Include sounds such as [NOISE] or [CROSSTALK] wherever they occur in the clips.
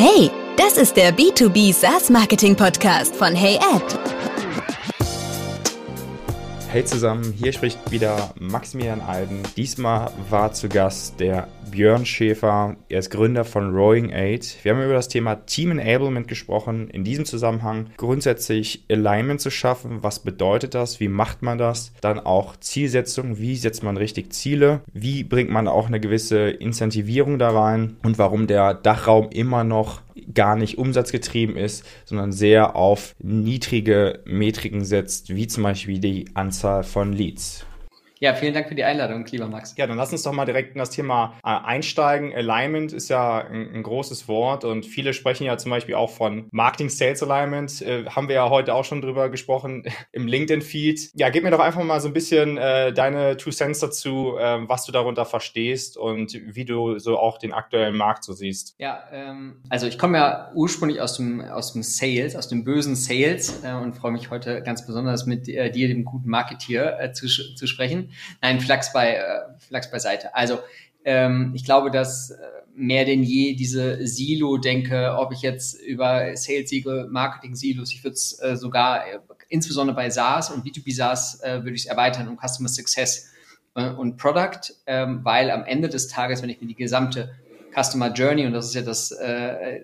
Hey, das ist der B2B SaaS Marketing Podcast von HeyAd. Hey zusammen, hier spricht wieder Maximilian Alden. Diesmal war zu Gast der Björn Schäfer. Er ist Gründer von Rowing Aid. Wir haben über das Thema Team Enablement gesprochen. In diesem Zusammenhang grundsätzlich Alignment zu schaffen. Was bedeutet das? Wie macht man das? Dann auch Zielsetzung. Wie setzt man richtig Ziele? Wie bringt man auch eine gewisse Incentivierung da rein? Und warum der Dachraum immer noch gar nicht umsatzgetrieben ist, sondern sehr auf niedrige Metriken setzt, wie zum Beispiel die Anzahl von Leads. Ja, vielen Dank für die Einladung, lieber Max. Ja, dann lass uns doch mal direkt in das Thema äh, einsteigen. Alignment ist ja ein, ein, großes Wort und viele sprechen ja zum Beispiel auch von Marketing Sales Alignment. Äh, haben wir ja heute auch schon drüber gesprochen [LAUGHS] im LinkedIn-Feed. Ja, gib mir doch einfach mal so ein bisschen äh, deine Two Cents dazu, äh, was du darunter verstehst und wie du so auch den aktuellen Markt so siehst. Ja, ähm, also ich komme ja ursprünglich aus dem, aus dem Sales, aus dem bösen Sales äh, und freue mich heute ganz besonders mit äh, dir, dem guten Marketeer, zu, zu sprechen. Nein, Flachs, bei, äh, beiseite. Also ähm, ich glaube, dass äh, mehr denn je diese Silo denke, ob ich jetzt über Sales-Siegel, Marketing-Silos, ich würde es äh, sogar äh, insbesondere bei SaaS und B2B SaaS äh, würde ich es erweitern um Customer Success äh, und Product, ähm, weil am Ende des Tages, wenn ich mir die gesamte Customer Journey, und das ist ja das, äh, äh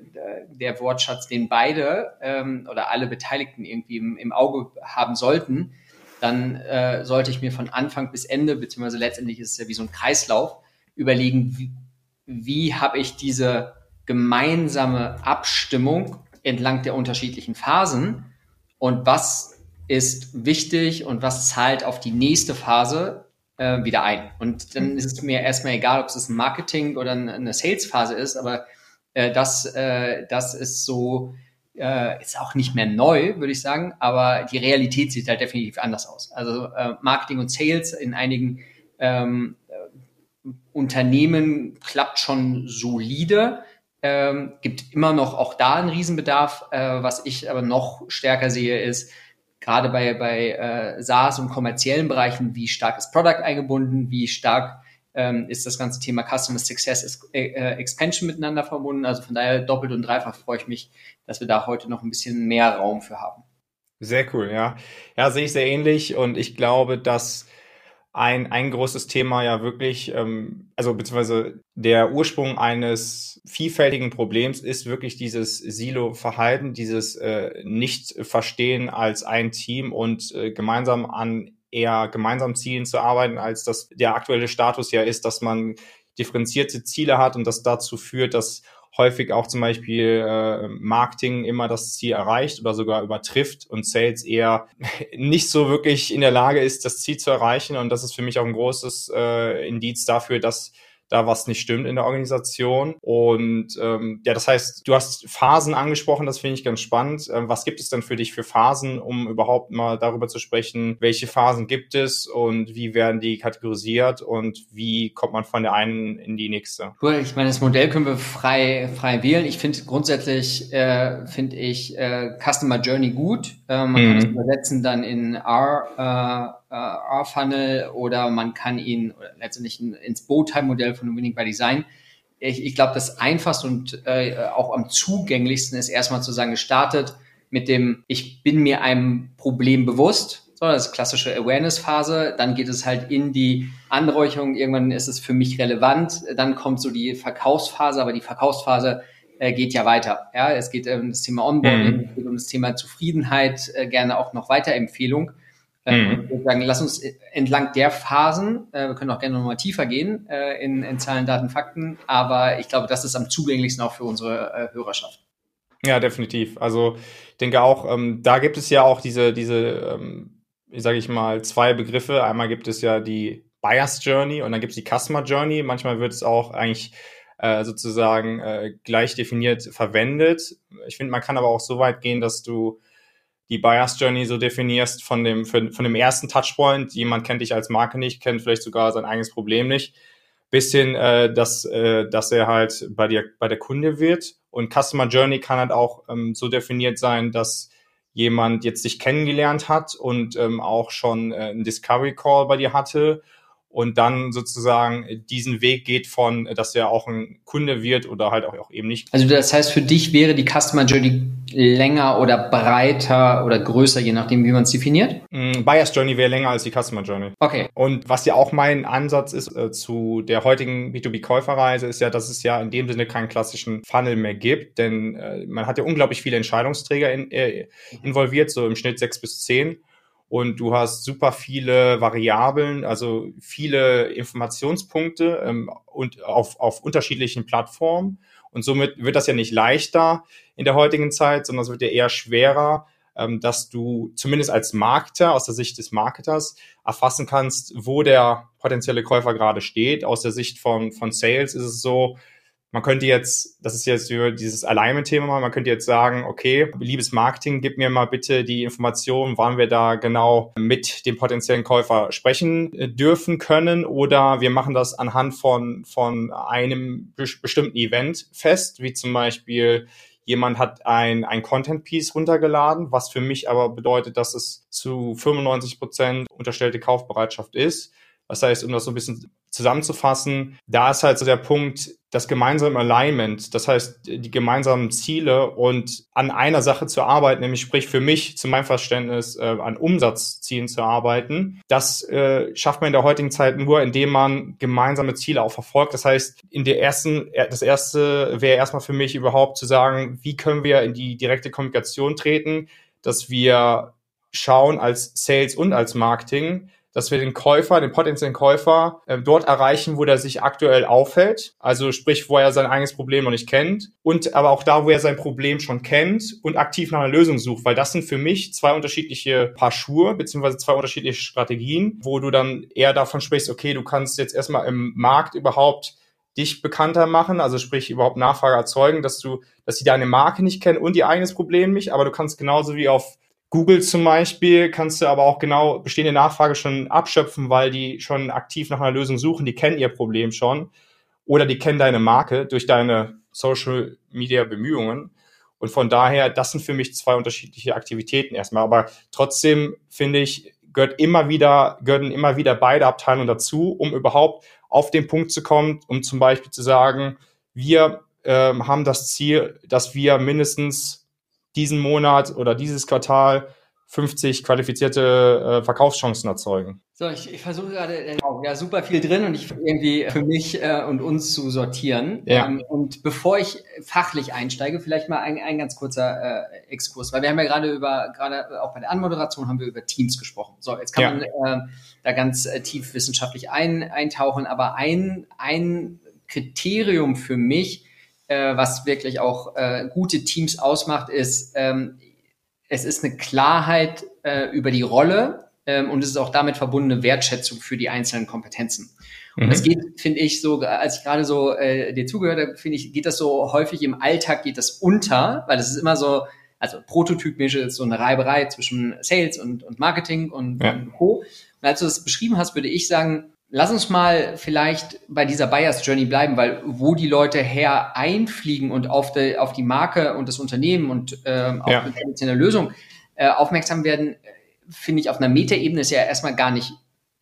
der Wortschatz, den beide ähm, oder alle Beteiligten irgendwie im, im Auge haben sollten, dann äh, sollte ich mir von Anfang bis Ende, beziehungsweise letztendlich ist es ja wie so ein Kreislauf, überlegen, wie, wie habe ich diese gemeinsame Abstimmung entlang der unterschiedlichen Phasen und was ist wichtig und was zahlt auf die nächste Phase äh, wieder ein. Und dann ist es mir erstmal egal, ob es ein Marketing oder eine Sales-Phase ist, aber äh, das, äh, das ist so äh, ist auch nicht mehr neu, würde ich sagen, aber die Realität sieht halt definitiv anders aus. Also äh, Marketing und Sales in einigen ähm, äh, Unternehmen klappt schon solide. Ähm, gibt immer noch auch da einen Riesenbedarf. Äh, was ich aber noch stärker sehe, ist gerade bei, bei äh, SaaS und kommerziellen Bereichen, wie stark ist Product eingebunden, wie stark ähm, ist das ganze Thema Customer Success äh, äh, Expansion miteinander verbunden. Also von daher doppelt und dreifach freue ich mich, dass wir da heute noch ein bisschen mehr Raum für haben. Sehr cool, ja. Ja, sehe ich sehr ähnlich und ich glaube, dass ein, ein großes Thema ja wirklich, ähm, also beziehungsweise der Ursprung eines vielfältigen Problems ist wirklich dieses Silo-Verhalten, dieses äh, Nicht-Verstehen als ein Team und äh, gemeinsam an eher gemeinsam Zielen zu arbeiten, als dass der aktuelle Status ja ist, dass man differenzierte Ziele hat und das dazu führt, dass häufig auch zum Beispiel äh, Marketing immer das Ziel erreicht oder sogar übertrifft und Sales eher [LAUGHS] nicht so wirklich in der Lage ist, das Ziel zu erreichen. Und das ist für mich auch ein großes äh, Indiz dafür, dass da was nicht stimmt in der Organisation. Und ähm, ja, das heißt, du hast Phasen angesprochen, das finde ich ganz spannend. Ähm, was gibt es denn für dich für Phasen, um überhaupt mal darüber zu sprechen, welche Phasen gibt es und wie werden die kategorisiert und wie kommt man von der einen in die nächste? Cool, ich meine, das Modell können wir frei, frei wählen. Ich finde grundsätzlich, äh, finde ich äh, Customer Journey gut. Äh, man mhm. kann es übersetzen dann in R, äh, äh, R-Funnel oder man kann ihn letztendlich ins Bowtie-Modell von Winning by Design. Ich, ich glaube, das einfachste und äh, auch am zugänglichsten ist erstmal zu sagen, gestartet mit dem, ich bin mir einem Problem bewusst, so, das ist klassische Awareness-Phase, dann geht es halt in die Anräucherung, irgendwann ist es für mich relevant, dann kommt so die Verkaufsphase, aber die Verkaufsphase äh, geht ja weiter. Ja, es geht um das Thema Onboarding, mhm. es geht um das Thema Zufriedenheit, äh, gerne auch noch Weiterempfehlung. Ähm, mhm. Sagen, lass uns entlang der Phasen, äh, wir können auch gerne nochmal tiefer gehen äh, in, in Zahlen, Daten, Fakten, aber ich glaube, das ist am zugänglichsten auch für unsere äh, Hörerschaft. Ja, definitiv. Also ich denke auch, ähm, da gibt es ja auch diese, diese, ähm, sage ich mal, zwei Begriffe. Einmal gibt es ja die Buyers Journey und dann gibt es die Customer Journey. Manchmal wird es auch eigentlich äh, sozusagen äh, gleich definiert verwendet. Ich finde, man kann aber auch so weit gehen, dass du die Buyers Journey so definierst von dem, von, von dem ersten Touchpoint, jemand kennt dich als Marke nicht, kennt vielleicht sogar sein eigenes Problem nicht, bis hin, äh, dass, äh, dass er halt bei dir, bei der Kunde wird. Und Customer Journey kann halt auch ähm, so definiert sein, dass jemand jetzt dich kennengelernt hat und ähm, auch schon äh, einen Discovery Call bei dir hatte und dann sozusagen diesen Weg geht von, dass er auch ein Kunde wird oder halt auch, auch eben nicht. Also das heißt, für dich wäre die Customer Journey länger oder breiter oder größer, je nachdem, wie man es definiert? Mm, Buyer's Journey wäre länger als die Customer Journey. Okay. Und was ja auch mein Ansatz ist äh, zu der heutigen B2B-Käuferreise, ist ja, dass es ja in dem Sinne keinen klassischen Funnel mehr gibt, denn äh, man hat ja unglaublich viele Entscheidungsträger in, äh, involviert, so im Schnitt sechs bis zehn und du hast super viele Variablen, also viele Informationspunkte ähm, und auf, auf unterschiedlichen Plattformen. Und somit wird das ja nicht leichter in der heutigen Zeit, sondern es wird ja eher schwerer, ähm, dass du zumindest als Marketer, aus der Sicht des Marketers, erfassen kannst, wo der potenzielle Käufer gerade steht. Aus der Sicht von, von Sales ist es so, man könnte jetzt, das ist jetzt dieses Alignment-Thema, man könnte jetzt sagen, okay, liebes Marketing, gib mir mal bitte die Information, wann wir da genau mit dem potenziellen Käufer sprechen äh, dürfen können oder wir machen das anhand von, von einem bestimmten Event fest, wie zum Beispiel jemand hat ein, ein Content-Piece runtergeladen, was für mich aber bedeutet, dass es zu 95 Prozent unterstellte Kaufbereitschaft ist. Das heißt, um das so ein bisschen zusammenzufassen, da ist halt so der Punkt, das gemeinsame Alignment, das heißt die gemeinsamen Ziele und an einer Sache zu arbeiten, nämlich sprich für mich, zu meinem Verständnis, äh, an Umsatzzielen zu arbeiten, das äh, schafft man in der heutigen Zeit nur, indem man gemeinsame Ziele auch verfolgt. Das heißt, in der ersten, das erste wäre erstmal für mich überhaupt zu sagen, wie können wir in die direkte Kommunikation treten, dass wir schauen als Sales und als Marketing, dass wir den Käufer, den potenziellen Käufer, äh, dort erreichen, wo der sich aktuell aufhält. Also sprich, wo er sein eigenes Problem noch nicht kennt. Und aber auch da, wo er sein Problem schon kennt und aktiv nach einer Lösung sucht. Weil das sind für mich zwei unterschiedliche Paar Schuhe, beziehungsweise zwei unterschiedliche Strategien, wo du dann eher davon sprichst, okay, du kannst jetzt erstmal im Markt überhaupt dich bekannter machen, also sprich überhaupt Nachfrage erzeugen, dass du, dass sie deine Marke nicht kennen und ihr eigenes Problem nicht, aber du kannst genauso wie auf Google zum Beispiel kannst du aber auch genau bestehende Nachfrage schon abschöpfen, weil die schon aktiv nach einer Lösung suchen, die kennen ihr Problem schon oder die kennen deine Marke durch deine Social Media Bemühungen. Und von daher, das sind für mich zwei unterschiedliche Aktivitäten erstmal. Aber trotzdem finde ich, gehört immer wieder, gehören immer wieder beide Abteilungen dazu, um überhaupt auf den Punkt zu kommen, um zum Beispiel zu sagen, wir ähm, haben das Ziel, dass wir mindestens diesen Monat oder dieses Quartal 50 qualifizierte äh, Verkaufschancen erzeugen. So, ich, ich versuche gerade äh, ja super viel drin und ich irgendwie für mich äh, und uns zu sortieren. Ja. Ähm, und bevor ich fachlich einsteige, vielleicht mal ein, ein ganz kurzer äh, Exkurs, weil wir haben ja gerade über gerade auch bei der Anmoderation haben wir über Teams gesprochen. So, jetzt kann ja. man äh, da ganz äh, tief wissenschaftlich ein, eintauchen, aber ein ein Kriterium für mich äh, was wirklich auch äh, gute Teams ausmacht, ist, ähm, es ist eine Klarheit äh, über die Rolle ähm, und es ist auch damit verbundene Wertschätzung für die einzelnen Kompetenzen. Und es mhm. geht, finde ich, so, als ich gerade so äh, dir zugehört habe, finde ich, geht das so häufig im Alltag, geht das unter, weil es ist immer so, also prototypisch ist so eine Reiberei zwischen Sales und, und Marketing und, ja. und Co. Und als du das beschrieben hast, würde ich sagen, Lass uns mal vielleicht bei dieser Buyers Journey bleiben, weil wo die Leute her einfliegen und auf, die, auf die Marke und das Unternehmen und ähm, auf ja. eine traditionelle Lösung äh, aufmerksam werden, finde ich auf einer Metaebene ist ja erstmal gar nicht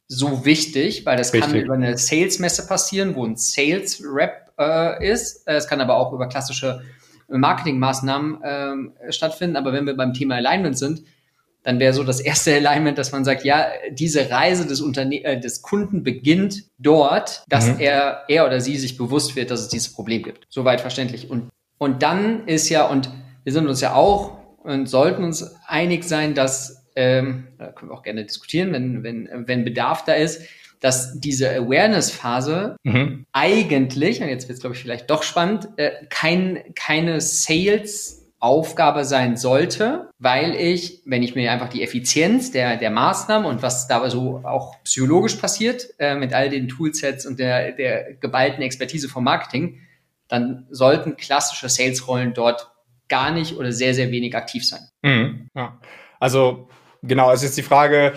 so wichtig, weil das Richtig. kann über eine Sales-Messe passieren, wo ein Sales-Rep äh, ist. Es kann aber auch über klassische Marketingmaßnahmen äh, stattfinden. Aber wenn wir beim Thema Alignment sind, dann wäre so das erste Alignment, dass man sagt, ja, diese Reise des, Unterne äh, des Kunden beginnt dort, dass mhm. er, er oder sie sich bewusst wird, dass es dieses Problem gibt. Soweit verständlich. Und, und dann ist ja, und wir sind uns ja auch und sollten uns einig sein, dass, ähm, da können wir auch gerne diskutieren, wenn, wenn, wenn Bedarf da ist, dass diese Awareness-Phase mhm. eigentlich, und jetzt wird es, glaube ich, vielleicht doch spannend, äh, kein, keine Sales- Aufgabe sein sollte, weil ich, wenn ich mir einfach die Effizienz der, der Maßnahmen und was da so auch psychologisch passiert, äh, mit all den Toolsets und der, der geballten Expertise vom Marketing, dann sollten klassische Sales-Rollen dort gar nicht oder sehr, sehr wenig aktiv sein. Mhm, ja. Also genau, es ist die Frage,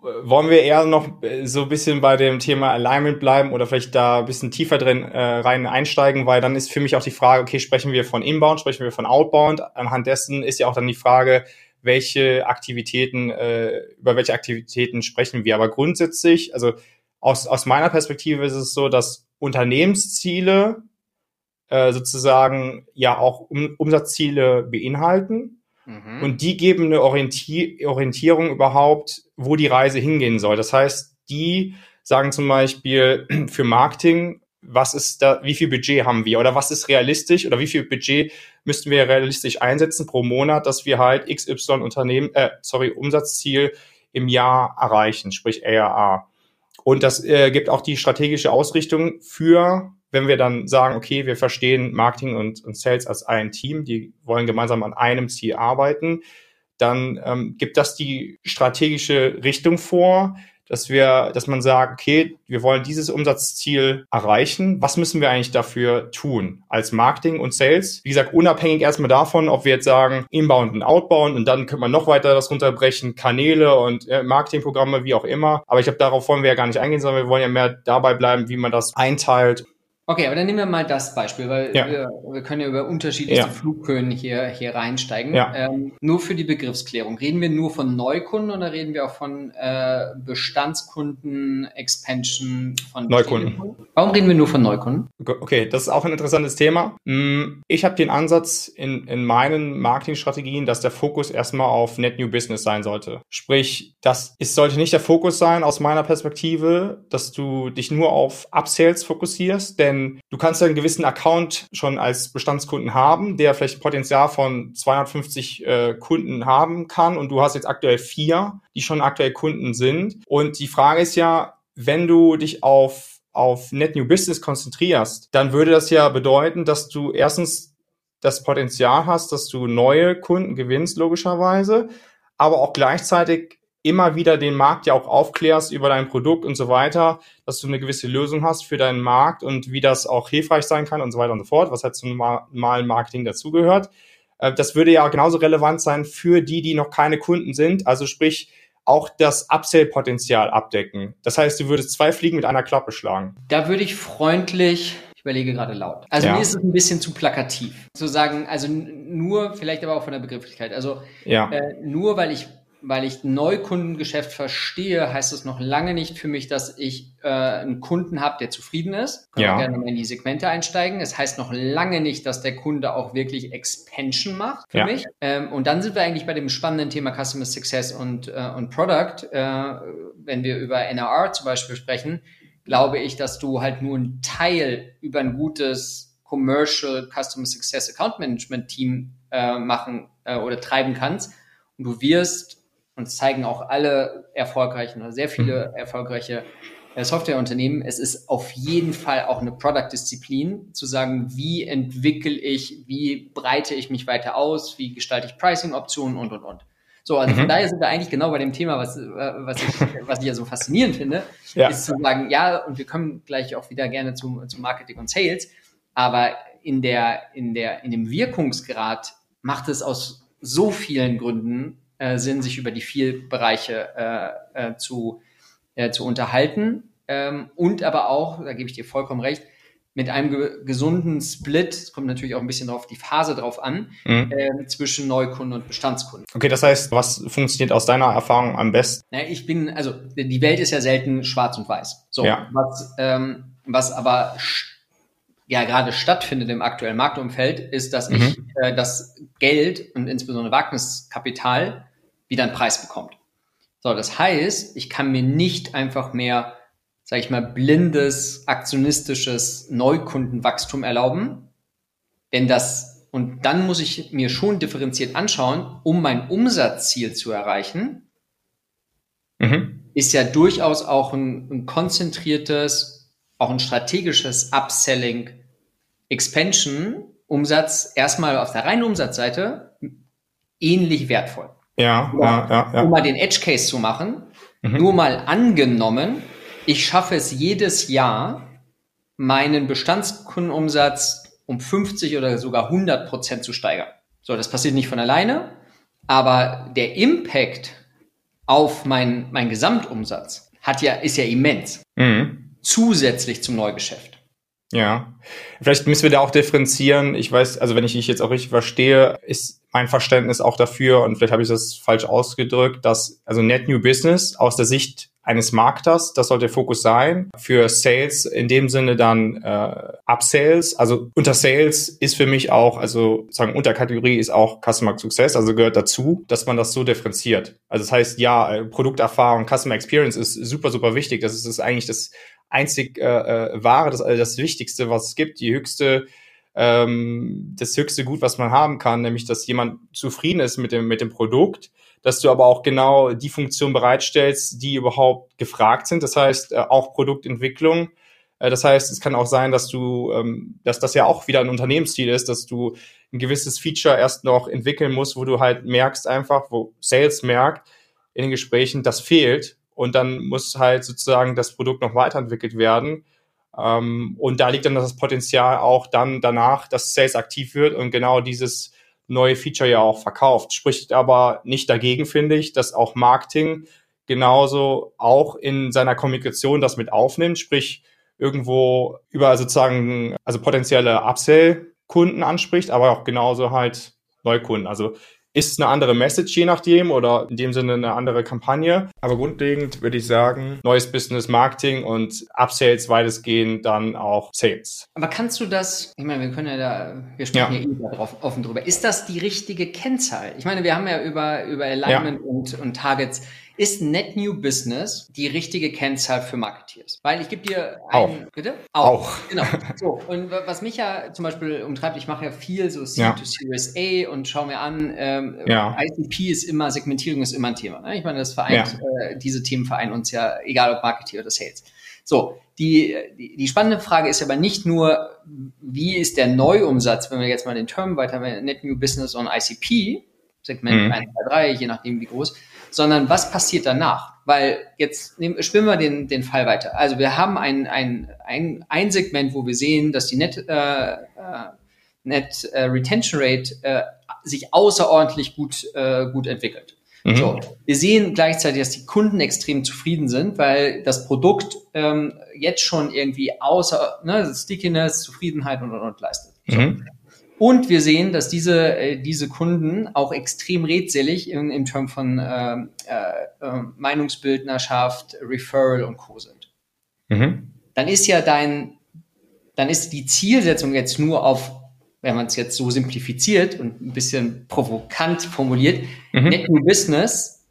wollen wir eher noch äh, so ein bisschen bei dem Thema Alignment bleiben oder vielleicht da ein bisschen tiefer drin äh, rein einsteigen, weil dann ist für mich auch die Frage, okay, sprechen wir von Inbound, sprechen wir von Outbound? Anhand dessen ist ja auch dann die Frage, welche Aktivitäten, äh, über welche Aktivitäten sprechen wir. Aber grundsätzlich, also aus, aus meiner Perspektive ist es so, dass Unternehmensziele äh, sozusagen ja auch um, Umsatzziele beinhalten. Mhm. Und die geben eine Orientier Orientierung überhaupt, wo die Reise hingehen soll. Das heißt, die sagen zum Beispiel [CLEARS THROAT] für Marketing, was ist da, wie viel Budget haben wir oder was ist realistisch oder wie viel Budget müssten wir realistisch einsetzen pro Monat, dass wir halt XY Unternehmen, äh, sorry, Umsatzziel im Jahr erreichen, sprich ARA. Und das äh, gibt auch die strategische Ausrichtung für, wenn wir dann sagen, okay, wir verstehen Marketing und, und Sales als ein Team, die wollen gemeinsam an einem Ziel arbeiten, dann ähm, gibt das die strategische Richtung vor, dass wir, dass man sagt, okay, wir wollen dieses Umsatzziel erreichen. Was müssen wir eigentlich dafür tun als Marketing und Sales? Wie gesagt, unabhängig erstmal davon, ob wir jetzt sagen, Inbound und Outbound und dann können wir noch weiter das runterbrechen, Kanäle und äh, Marketingprogramme, wie auch immer. Aber ich glaube, darauf wollen wir ja gar nicht eingehen, sondern wir wollen ja mehr dabei bleiben, wie man das einteilt Okay, aber dann nehmen wir mal das Beispiel, weil ja. wir, wir, können ja über unterschiedliche ja. Flughöhen hier, hier reinsteigen. Ja. Ähm, nur für die Begriffsklärung. Reden wir nur von Neukunden oder reden wir auch von äh, Bestandskunden, Expansion von Neukunden? Warum reden wir nur von Neukunden? Okay, das ist auch ein interessantes Thema. Hm, ich habe den Ansatz in, in meinen Marketingstrategien, dass der Fokus erstmal auf Net New Business sein sollte. Sprich, das ist, sollte nicht der Fokus sein aus meiner Perspektive, dass du dich nur auf Upsales fokussierst, denn denn du kannst ja einen gewissen Account schon als Bestandskunden haben, der vielleicht ein Potenzial von 250 äh, Kunden haben kann und du hast jetzt aktuell vier, die schon aktuell Kunden sind. Und die Frage ist ja, wenn du dich auf auf Net New Business konzentrierst, dann würde das ja bedeuten, dass du erstens das Potenzial hast, dass du neue Kunden gewinnst, logischerweise, aber auch gleichzeitig immer wieder den Markt ja auch aufklärst über dein Produkt und so weiter, dass du eine gewisse Lösung hast für deinen Markt und wie das auch hilfreich sein kann und so weiter und so fort, was halt zum normalen Marketing dazugehört. Äh, das würde ja genauso relevant sein für die, die noch keine Kunden sind, also sprich auch das Upsell-Potenzial abdecken. Das heißt, du würdest zwei Fliegen mit einer Klappe schlagen. Da würde ich freundlich ich überlege gerade laut. Also ja. mir ist es ein bisschen zu plakativ. Zu sagen, also nur, vielleicht aber auch von der Begrifflichkeit. Also ja. äh, nur weil ich weil ich Neukundengeschäft verstehe, heißt es noch lange nicht für mich, dass ich äh, einen Kunden habe, der zufrieden ist. Können ja. gerne mal in die Segmente einsteigen. Es heißt noch lange nicht, dass der Kunde auch wirklich Expansion macht für ja. mich. Ähm, und dann sind wir eigentlich bei dem spannenden Thema Customer Success und, äh, und Product. Äh, wenn wir über NRR zum Beispiel sprechen, glaube ich, dass du halt nur einen Teil über ein gutes Commercial Customer Success Account Management Team äh, machen äh, oder treiben kannst. Und du wirst und zeigen auch alle erfolgreichen oder sehr viele mhm. erfolgreiche äh, Softwareunternehmen, es ist auf jeden Fall auch eine Product-Disziplin, zu sagen, wie entwickle ich, wie breite ich mich weiter aus, wie gestalte ich Pricing-Optionen und, und, und. So, also von mhm. daher sind wir eigentlich genau bei dem Thema, was, äh, was, ich, [LAUGHS] was ich ja so faszinierend finde, ja. ist zu sagen, ja, und wir kommen gleich auch wieder gerne zu, zu Marketing und Sales, aber in der, in der, in dem Wirkungsgrad macht es aus so vielen Gründen äh, Sinn, sich über die vier Bereiche äh, äh, zu, äh, zu unterhalten. Ähm, und aber auch, da gebe ich dir vollkommen recht, mit einem ge gesunden Split, es kommt natürlich auch ein bisschen auf die Phase drauf an, mhm. äh, zwischen Neukunden und Bestandskunden. Okay, das heißt, was funktioniert aus deiner Erfahrung am besten? Na, ich bin, also die Welt ist ja selten schwarz und weiß. So, ja. was, ähm, was aber ja gerade stattfindet im aktuellen Marktumfeld, ist, dass mhm. ich äh, das Geld und insbesondere Wagniskapital wieder einen Preis bekommt. So, das heißt, ich kann mir nicht einfach mehr, sage ich mal, blindes, aktionistisches Neukundenwachstum erlauben, denn das, und dann muss ich mir schon differenziert anschauen, um mein Umsatzziel zu erreichen, mhm. ist ja durchaus auch ein, ein konzentriertes, auch ein strategisches Upselling, Expansion, Umsatz erstmal auf der reinen Umsatzseite ähnlich wertvoll. Ja, ja, ja, ja. Um mal den Edge Case zu machen, mhm. nur mal angenommen, ich schaffe es jedes Jahr, meinen Bestandskundenumsatz um 50 oder sogar 100 Prozent zu steigern. So, das passiert nicht von alleine, aber der Impact auf mein, mein Gesamtumsatz hat ja, ist ja immens. Mhm. Zusätzlich zum Neugeschäft. Ja, vielleicht müssen wir da auch differenzieren. Ich weiß, also wenn ich dich jetzt auch richtig verstehe, ist mein Verständnis auch dafür, und vielleicht habe ich das falsch ausgedrückt, dass also Net New Business aus der Sicht eines Marketers, das sollte der Fokus sein. Für Sales in dem Sinne dann äh, Upsales, also unter Sales ist für mich auch, also sagen Unterkategorie ist auch Customer Success, also gehört dazu, dass man das so differenziert. Also das heißt, ja, Produkterfahrung, Customer Experience ist super, super wichtig. Das ist, das ist eigentlich das einzig äh, äh, wahre, das, also das Wichtigste, was es gibt, die höchste ähm, das höchste Gut, was man haben kann, nämlich dass jemand zufrieden ist mit dem, mit dem Produkt dass du aber auch genau die Funktion bereitstellst, die überhaupt gefragt sind. Das heißt, äh, auch Produktentwicklung. Das heißt, es kann auch sein, dass du, ähm, dass das ja auch wieder ein Unternehmensziel ist, dass du ein gewisses Feature erst noch entwickeln musst, wo du halt merkst einfach, wo Sales merkt in den Gesprächen, das fehlt. Und dann muss halt sozusagen das Produkt noch weiterentwickelt werden. Ähm, und da liegt dann das Potenzial auch dann danach, dass Sales aktiv wird und genau dieses neue Feature ja auch verkauft. Spricht aber nicht dagegen, finde ich, dass auch Marketing genauso auch in seiner Kommunikation das mit aufnimmt, sprich irgendwo über sozusagen, also potenzielle Upsell-Kunden anspricht, aber auch genauso halt Neukunden. Also ist eine andere Message je nachdem oder in dem Sinne eine andere Kampagne. Aber grundlegend würde ich sagen, neues Business Marketing und Upsales weitestgehend dann auch Sales. Aber kannst du das, ich meine, wir können ja da, wir sprechen ja, ja eh drauf, offen drüber. Ist das die richtige Kennzahl? Ich meine, wir haben ja über, über Alignment ja. und, und Targets ist Net New Business die richtige Kennzahl für Marketeers? Weil ich gebe dir ein, auch. bitte? Auch. auch. Genau. So. Und was mich ja zum Beispiel umtreibt, ich mache ja viel so C ja. to Series A und schaue mir an, ähm, ja. ICP ist immer, Segmentierung ist immer ein Thema. Ne? Ich meine, das vereint, ja. äh, diese Themen vereinen uns ja, egal ob Marketeer oder Sales. So, die, die, die spannende Frage ist aber nicht nur, wie ist der Neuumsatz, wenn wir jetzt mal den Term weiter, Net New Business on ICP, Segment mhm. 1, 2, 3, je nachdem wie groß, sondern was passiert danach? Weil jetzt nehmen, spielen wir den, den Fall weiter. Also wir haben ein, ein, ein, ein Segment, wo wir sehen, dass die Net, äh, äh Net äh, Retention Rate äh, sich außerordentlich gut, äh, gut entwickelt. Mhm. So, wir sehen gleichzeitig, dass die Kunden extrem zufrieden sind, weil das Produkt ähm, jetzt schon irgendwie außer ne, Stickiness, Zufriedenheit und, und, und leistet. So. Und wir sehen, dass diese, äh, diese Kunden auch extrem redselig in, im Term von äh, äh, Meinungsbildnerschaft, Referral und Co. sind. Mhm. Dann ist ja dein, dann ist die Zielsetzung jetzt nur auf, wenn man es jetzt so simplifiziert und ein bisschen provokant formuliert, mhm. Net New Business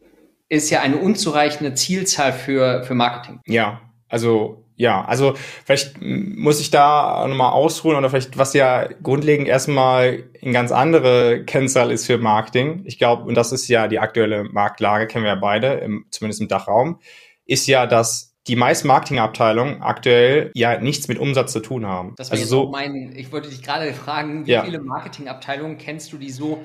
ist ja eine unzureichende Zielzahl für, für Marketing. Ja, also ja, also vielleicht muss ich da nochmal ausruhen oder vielleicht, was ja grundlegend erstmal ein ganz andere Kennzahl ist für Marketing. Ich glaube, und das ist ja die aktuelle Marktlage, kennen wir ja beide, im, zumindest im Dachraum, ist ja, dass die meisten Marketingabteilungen aktuell ja nichts mit Umsatz zu tun haben. Das also so mein, ich wollte dich gerade fragen, wie ja. viele Marketingabteilungen kennst du, die so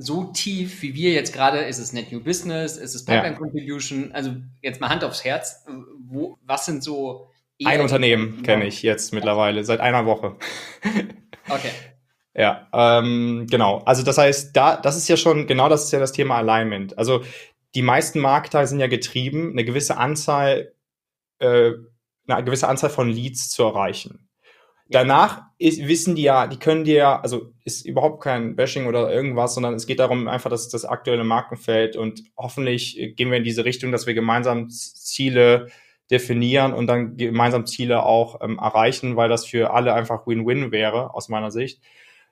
so tief, wie wir jetzt gerade, ist es Net New Business, ist es Pipeline ja. Contribution, also jetzt mal Hand aufs Herz, wo, was sind so ein Unternehmen kenne ich jetzt mittlerweile, seit einer Woche. [LAUGHS] okay. Ja, ähm, genau. Also das heißt, da, das ist ja schon, genau das ist ja das Thema Alignment. Also die meisten Marketer sind ja getrieben, eine gewisse Anzahl, äh, eine gewisse Anzahl von Leads zu erreichen. Danach ist, wissen die ja, die können dir ja, also ist überhaupt kein Bashing oder irgendwas, sondern es geht darum einfach, dass das aktuelle Markenfeld und hoffentlich gehen wir in diese Richtung, dass wir gemeinsam Ziele definieren und dann gemeinsam Ziele auch ähm, erreichen, weil das für alle einfach Win-Win wäre, aus meiner Sicht.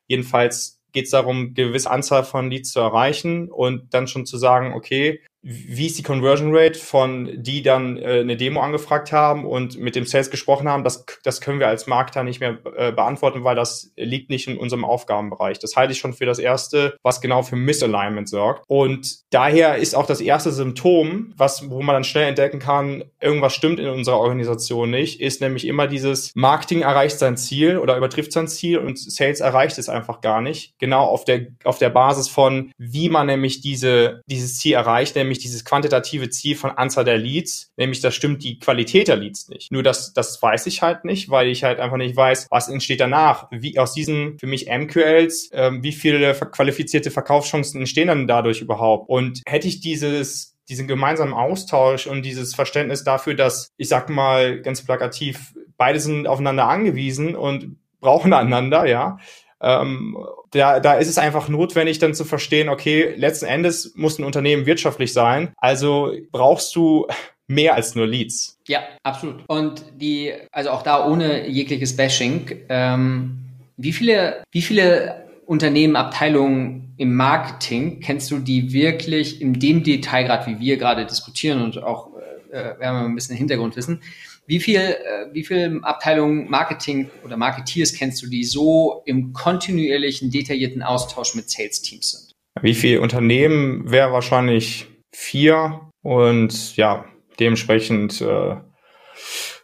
Jedenfalls geht es darum, gewisse Anzahl von Leads zu erreichen und dann schon zu sagen, okay, wie ist die Conversion Rate von die dann äh, eine Demo angefragt haben und mit dem Sales gesprochen haben, das, das können wir als Marketer nicht mehr äh, beantworten, weil das liegt nicht in unserem Aufgabenbereich. Das halte ich schon für das Erste, was genau für Misalignment sorgt. Und daher ist auch das erste Symptom, was, wo man dann schnell entdecken kann, irgendwas stimmt in unserer Organisation nicht, ist nämlich immer dieses Marketing erreicht sein Ziel oder übertrifft sein Ziel und Sales erreicht es einfach gar nicht. Genau auf der, auf der Basis von, wie man nämlich diese, dieses Ziel erreicht, nämlich nämlich dieses quantitative Ziel von Anzahl der Leads, nämlich da stimmt die Qualität der Leads nicht. Nur das, das weiß ich halt nicht, weil ich halt einfach nicht weiß, was entsteht danach. Wie aus diesen für mich MQLs, ähm, wie viele qualifizierte Verkaufschancen entstehen dann dadurch überhaupt? Und hätte ich dieses diesen gemeinsamen Austausch und dieses Verständnis dafür, dass ich sag mal ganz plakativ, beide sind aufeinander angewiesen und brauchen einander, ja, ähm, da, da ist es einfach notwendig, dann zu verstehen, okay, letzten Endes muss ein Unternehmen wirtschaftlich sein. Also brauchst du mehr als nur Leads. Ja, absolut. Und die, also auch da ohne jegliches Bashing, ähm, wie viele, wie viele Unternehmen, Abteilungen im Marketing kennst du, die wirklich in dem Detailgrad, wie wir gerade diskutieren und auch, äh, wir haben ein bisschen Hintergrundwissen, wie viel, äh, wie viel Abteilungen Marketing oder Marketeers kennst du, die so im kontinuierlichen, detaillierten Austausch mit Sales-Teams sind? Wie viele Unternehmen wäre wahrscheinlich vier und ja, dementsprechend äh,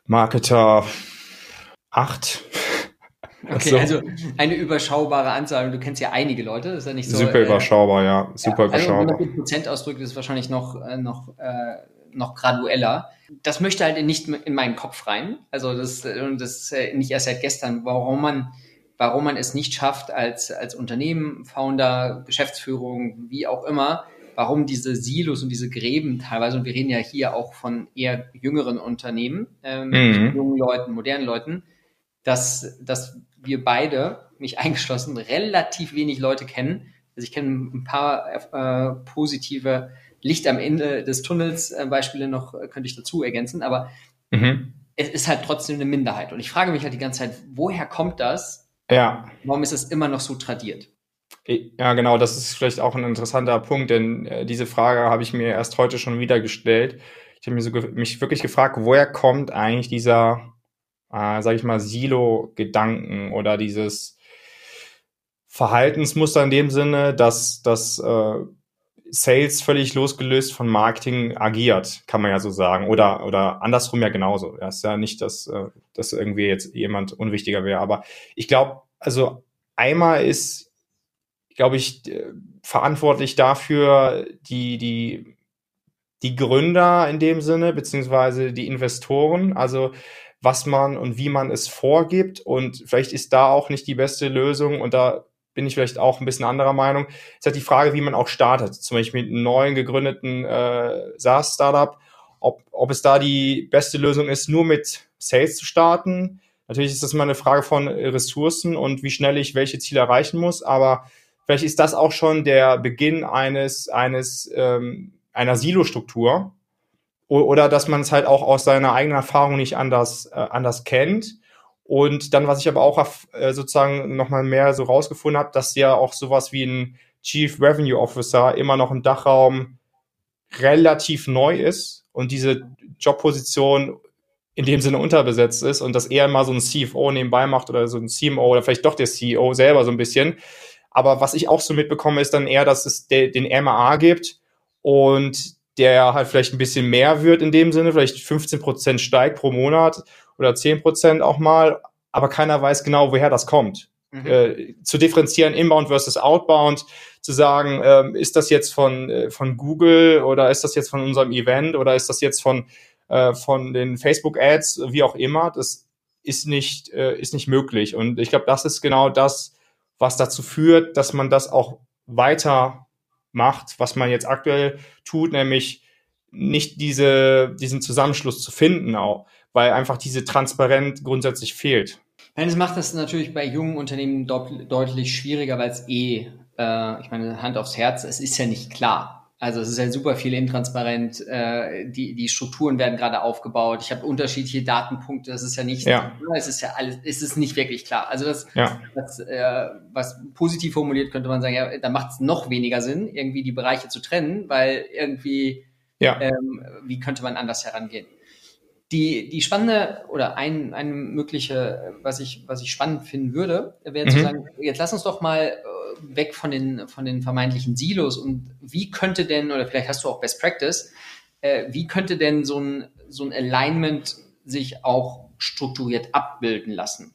Marketer acht. [LAUGHS] Okay, so. also eine überschaubare Anzahl. Du kennst ja einige Leute, das ist ja nicht so. Super äh, überschaubar, ja. Super ja, also überschaubar. Wenn man Prozent ausdrückt, ist es wahrscheinlich noch, äh, noch, äh, noch gradueller. Das möchte halt nicht in meinen Kopf rein. Also das, und das äh, nicht erst seit gestern, warum man, warum man es nicht schafft, als, als Unternehmen, Founder, Geschäftsführung, wie auch immer, warum diese Silos und diese Gräben teilweise, und wir reden ja hier auch von eher jüngeren Unternehmen, ähm, mhm. jungen Leuten, modernen Leuten, dass, dass wir beide, mich eingeschlossen, relativ wenig Leute kennen. Also ich kenne ein paar äh, positive Licht am Ende des Tunnels äh, Beispiele noch, äh, könnte ich dazu ergänzen, aber mhm. es ist halt trotzdem eine Minderheit. Und ich frage mich halt die ganze Zeit, woher kommt das? Ja. Warum ist es immer noch so tradiert? Ja, genau, das ist vielleicht auch ein interessanter Punkt, denn äh, diese Frage habe ich mir erst heute schon wieder gestellt. Ich habe mir so mich wirklich gefragt, woher kommt eigentlich dieser, äh, sage ich mal, Silo-Gedanken oder dieses Verhaltensmuster in dem Sinne, dass, dass äh, Sales völlig losgelöst von Marketing agiert, kann man ja so sagen. Oder, oder andersrum ja genauso. Ja, ist ja nicht, dass, äh, dass irgendwie jetzt jemand unwichtiger wäre. Aber ich glaube, also einmal ist glaube ich, äh, verantwortlich dafür, die, die, die Gründer in dem Sinne, beziehungsweise die Investoren, also was man und wie man es vorgibt. Und vielleicht ist da auch nicht die beste Lösung und da bin ich vielleicht auch ein bisschen anderer Meinung. Es ist halt die Frage, wie man auch startet. Zum Beispiel mit einem neuen gegründeten äh, SaaS-Startup, ob, ob es da die beste Lösung ist, nur mit Sales zu starten. Natürlich ist das immer eine Frage von Ressourcen und wie schnell ich welche Ziele erreichen muss, aber Vielleicht ist das auch schon der Beginn eines, eines ähm, einer Silo-Struktur oder dass man es halt auch aus seiner eigenen Erfahrung nicht anders, äh, anders kennt. Und dann, was ich aber auch äh, sozusagen nochmal mehr so rausgefunden habe, dass ja auch sowas wie ein Chief Revenue Officer immer noch im Dachraum relativ neu ist und diese Jobposition in dem Sinne unterbesetzt ist und dass eher mal so ein CFO nebenbei macht oder so ein CMO oder vielleicht doch der CEO selber so ein bisschen. Aber was ich auch so mitbekomme, ist dann eher, dass es de, den MAA gibt und der halt vielleicht ein bisschen mehr wird in dem Sinne, vielleicht 15 Prozent steigt pro Monat oder 10 Prozent auch mal, aber keiner weiß genau, woher das kommt. Mhm. Äh, zu differenzieren Inbound versus Outbound, zu sagen, ähm, ist das jetzt von, äh, von Google oder ist das jetzt von unserem Event oder ist das jetzt von, äh, von den Facebook-Ads, wie auch immer, das ist nicht, äh, ist nicht möglich. Und ich glaube, das ist genau das, was dazu führt, dass man das auch weiter macht, was man jetzt aktuell tut, nämlich nicht diese, diesen Zusammenschluss zu finden auch, weil einfach diese Transparenz grundsätzlich fehlt. Es macht das natürlich bei jungen Unternehmen deutlich schwieriger, weil es eh, äh, ich meine, Hand aufs Herz, es ist ja nicht klar. Also es ist ja super viel intransparent. Äh, die, die Strukturen werden gerade aufgebaut. Ich habe unterschiedliche Datenpunkte. Das ist ja nicht, ja. es ist ja alles, es ist nicht wirklich klar. Also das, ja. das äh, was positiv formuliert könnte man sagen, ja, da macht es noch weniger Sinn, irgendwie die Bereiche zu trennen, weil irgendwie, ja. ähm, wie könnte man anders herangehen? Die, die spannende oder ein, eine mögliche, was ich, was ich spannend finden würde, wäre mhm. zu sagen, jetzt lass uns doch mal äh, weg von den, von den vermeintlichen Silos und wie könnte denn, oder vielleicht hast du auch Best Practice, äh, wie könnte denn so ein, so ein Alignment sich auch strukturiert abbilden lassen?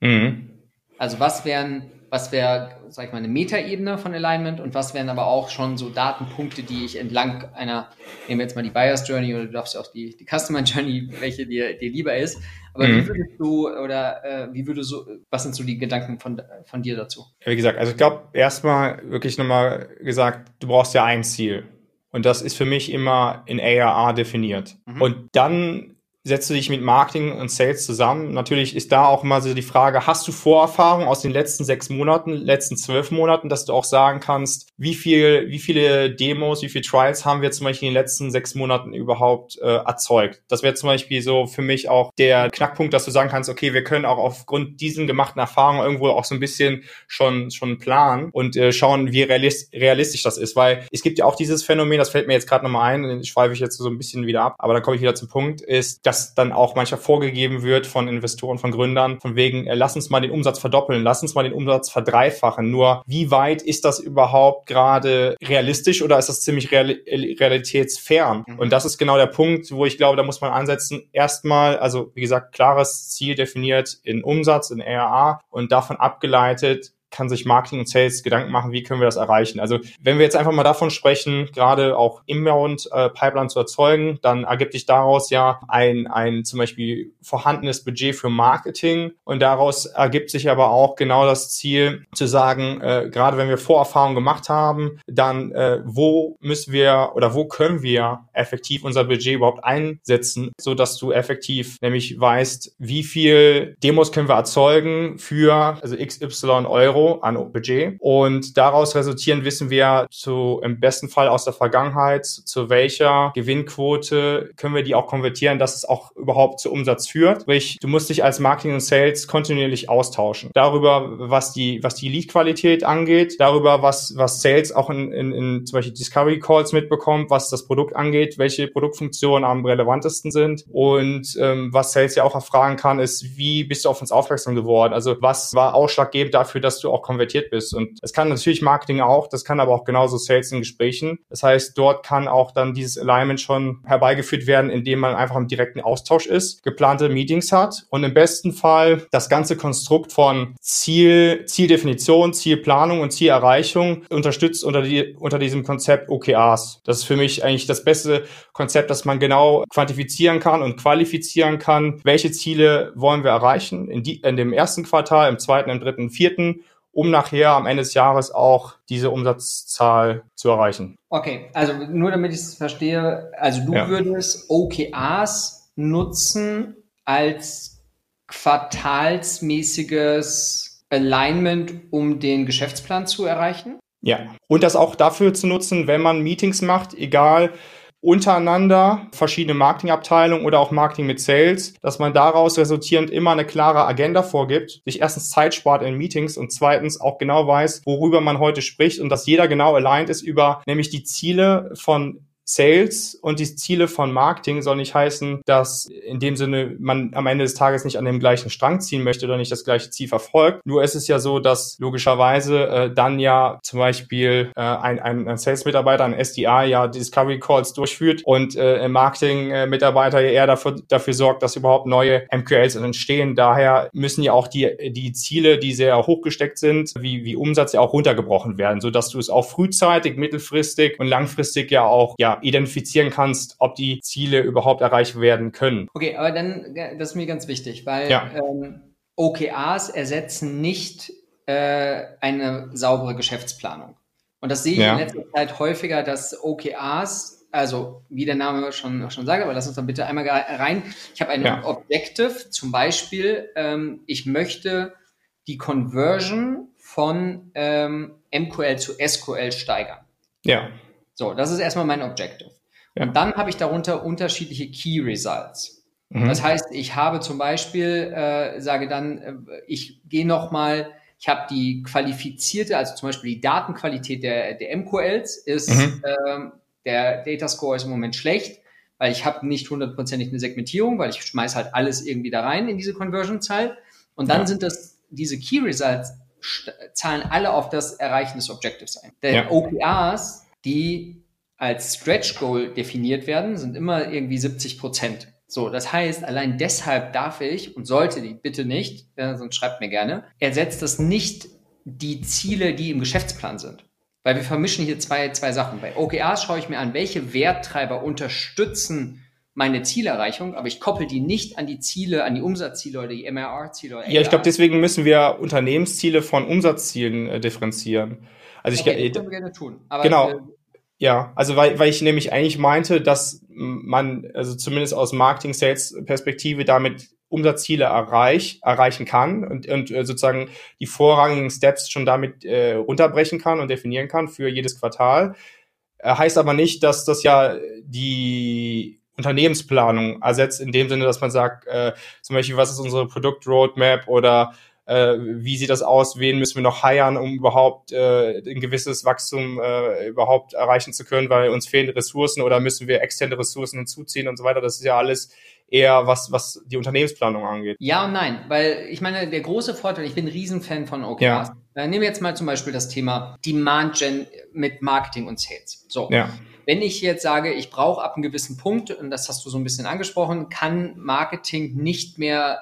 Mhm. Also was wären, was wäre, sag ich mal, eine Metaebene von Alignment und was wären aber auch schon so Datenpunkte, die ich entlang einer, nehmen wir jetzt mal die Buyers Journey oder du darfst ja auch die, die Customer Journey, welche dir, dir lieber ist, aber mhm. wie würdest du oder äh, wie würde so, was sind so die Gedanken von, von dir dazu? Wie gesagt, also ich glaube, erstmal wirklich nochmal gesagt, du brauchst ja ein Ziel. Und das ist für mich immer in ARA definiert. Mhm. Und dann setzt du dich mit Marketing und Sales zusammen. Natürlich ist da auch immer so die Frage, hast du Vorerfahrung aus den letzten sechs Monaten, letzten zwölf Monaten, dass du auch sagen kannst, wie viel, wie viele Demos, wie viele Trials haben wir zum Beispiel in den letzten sechs Monaten überhaupt äh, erzeugt. Das wäre zum Beispiel so für mich auch der Knackpunkt, dass du sagen kannst, okay, wir können auch aufgrund diesen gemachten Erfahrungen irgendwo auch so ein bisschen schon, schon planen und äh, schauen, wie realistisch das ist. Weil es gibt ja auch dieses Phänomen, das fällt mir jetzt gerade nochmal ein, schweife ich jetzt so ein bisschen wieder ab, aber dann komme ich wieder zum Punkt, ist, dass dann auch manchmal vorgegeben wird von Investoren, von Gründern, von wegen, äh, lass uns mal den Umsatz verdoppeln, lass uns mal den Umsatz verdreifachen. Nur wie weit ist das überhaupt gerade realistisch oder ist das ziemlich real realitätsfern? Mhm. Und das ist genau der Punkt, wo ich glaube, da muss man ansetzen. Erstmal, also wie gesagt, klares Ziel definiert in Umsatz, in RA und davon abgeleitet, kann sich Marketing und Sales Gedanken machen, wie können wir das erreichen. Also wenn wir jetzt einfach mal davon sprechen, gerade auch Inbound äh, Pipeline zu erzeugen, dann ergibt sich daraus ja ein, ein zum Beispiel vorhandenes Budget für Marketing und daraus ergibt sich aber auch genau das Ziel zu sagen, äh, gerade wenn wir Vorerfahrungen gemacht haben, dann äh, wo müssen wir oder wo können wir effektiv unser Budget überhaupt einsetzen, so dass du effektiv nämlich weißt, wie viel Demos können wir erzeugen für also XY Euro an Budget. Und daraus resultieren wissen wir zu, im besten Fall aus der Vergangenheit, zu welcher Gewinnquote können wir die auch konvertieren, dass es auch überhaupt zu Umsatz führt. Sprich, du musst dich als Marketing und Sales kontinuierlich austauschen. Darüber, was die, was die Lead-Qualität angeht, darüber, was, was Sales auch in, in, in zum Beispiel Discovery Calls mitbekommt, was das Produkt angeht, welche Produktfunktionen am relevantesten sind. Und ähm, was Sales ja auch erfragen kann, ist, wie bist du auf uns aufmerksam geworden? Also was war ausschlaggebend dafür, dass du auch konvertiert bist. Und es kann natürlich Marketing auch, das kann aber auch genauso Sales in Gesprächen. Das heißt, dort kann auch dann dieses Alignment schon herbeigeführt werden, indem man einfach im direkten Austausch ist, geplante Meetings hat und im besten Fall das ganze Konstrukt von Ziel, Zieldefinition, Zielplanung und Zielerreichung unterstützt unter, die, unter diesem Konzept OKRs. Das ist für mich eigentlich das beste Konzept, dass man genau quantifizieren kann und qualifizieren kann, welche Ziele wollen wir erreichen in, die, in dem ersten Quartal, im zweiten, im dritten, vierten um nachher am Ende des Jahres auch diese Umsatzzahl zu erreichen. Okay, also nur damit ich es verstehe, also du ja. würdest OKRs nutzen als quartalsmäßiges Alignment, um den Geschäftsplan zu erreichen? Ja, und das auch dafür zu nutzen, wenn man Meetings macht, egal untereinander, verschiedene Marketingabteilungen oder auch Marketing mit Sales, dass man daraus resultierend immer eine klare Agenda vorgibt, sich erstens Zeit spart in Meetings und zweitens auch genau weiß, worüber man heute spricht und dass jeder genau aligned ist über nämlich die Ziele von Sales und die Ziele von Marketing soll nicht heißen, dass in dem Sinne man am Ende des Tages nicht an dem gleichen Strang ziehen möchte oder nicht das gleiche Ziel verfolgt. Nur ist es ja so, dass logischerweise äh, dann ja zum Beispiel äh, ein, ein, ein Sales-Mitarbeiter, ein SDA ja Discovery Calls durchführt und äh, ein Marketing-Mitarbeiter ja eher dafür, dafür sorgt, dass überhaupt neue MQLs entstehen. Daher müssen ja auch die, die Ziele, die sehr hochgesteckt sind, wie, wie Umsatz ja auch runtergebrochen werden, so dass du es auch frühzeitig, mittelfristig und langfristig ja auch ja identifizieren kannst, ob die Ziele überhaupt erreicht werden können. Okay, aber dann, das ist mir ganz wichtig, weil ja. ähm, OKRs ersetzen nicht äh, eine saubere Geschäftsplanung. Und das sehe ich ja. in letzter Zeit häufiger, dass OKRs, also wie der Name schon, schon sagt, aber lass uns dann bitte einmal rein. Ich habe ein ja. Objective, zum Beispiel, ähm, ich möchte die Conversion von ähm, MQL zu SQL steigern. Ja. So, das ist erstmal mein Objective. Ja. Und dann habe ich darunter unterschiedliche Key Results. Mhm. Das heißt, ich habe zum Beispiel, äh, sage dann, äh, ich gehe nochmal, ich habe die qualifizierte, also zum Beispiel die Datenqualität der, der MQLs ist, mhm. ähm, der Data Score ist im Moment schlecht, weil ich habe nicht hundertprozentig eine Segmentierung, weil ich schmeiß halt alles irgendwie da rein in diese Conversion-Zahl. Und dann ja. sind das, diese Key Results zahlen alle auf das Erreichen des Objectives ein. Der ja. OKRs die als Stretch Goal definiert werden, sind immer irgendwie 70 Prozent. So, das heißt, allein deshalb darf ich und sollte die bitte nicht, ja, sonst schreibt mir gerne, ersetzt das nicht die Ziele, die im Geschäftsplan sind. Weil wir vermischen hier zwei, zwei Sachen. Bei OKRs schaue ich mir an, welche Werttreiber unterstützen meine Zielerreichung, aber ich koppel die nicht an die Ziele, an die Umsatzziele oder die MRR-Ziele. Ja, ich glaube, deswegen müssen wir Unternehmensziele von Umsatzzielen äh, differenzieren. Also okay, ich, das können wir gerne tun. Aber genau. Ja, also weil, weil ich nämlich eigentlich meinte, dass man, also zumindest aus Marketing-Sales-Perspektive damit Umsatzziele erreich, erreichen kann und, und äh, sozusagen die vorrangigen Steps schon damit äh, runterbrechen kann und definieren kann für jedes Quartal. Äh, heißt aber nicht, dass das ja die Unternehmensplanung ersetzt, in dem Sinne, dass man sagt, äh, zum Beispiel, was ist unsere Produktroadmap oder äh, wie sieht das aus, wen müssen wir noch heiern, um überhaupt äh, ein gewisses Wachstum äh, überhaupt erreichen zu können, weil uns fehlen Ressourcen oder müssen wir externe Ressourcen hinzuziehen und so weiter. Das ist ja alles eher was, was die Unternehmensplanung angeht. Ja und nein, weil ich meine, der große Vorteil, ich bin ein Riesenfan von OKRs. Ja. Äh, nehmen wir jetzt mal zum Beispiel das Thema Demand Gen mit Marketing und Sales. So. Ja. Wenn ich jetzt sage, ich brauche ab einem gewissen Punkt, und das hast du so ein bisschen angesprochen, kann Marketing nicht mehr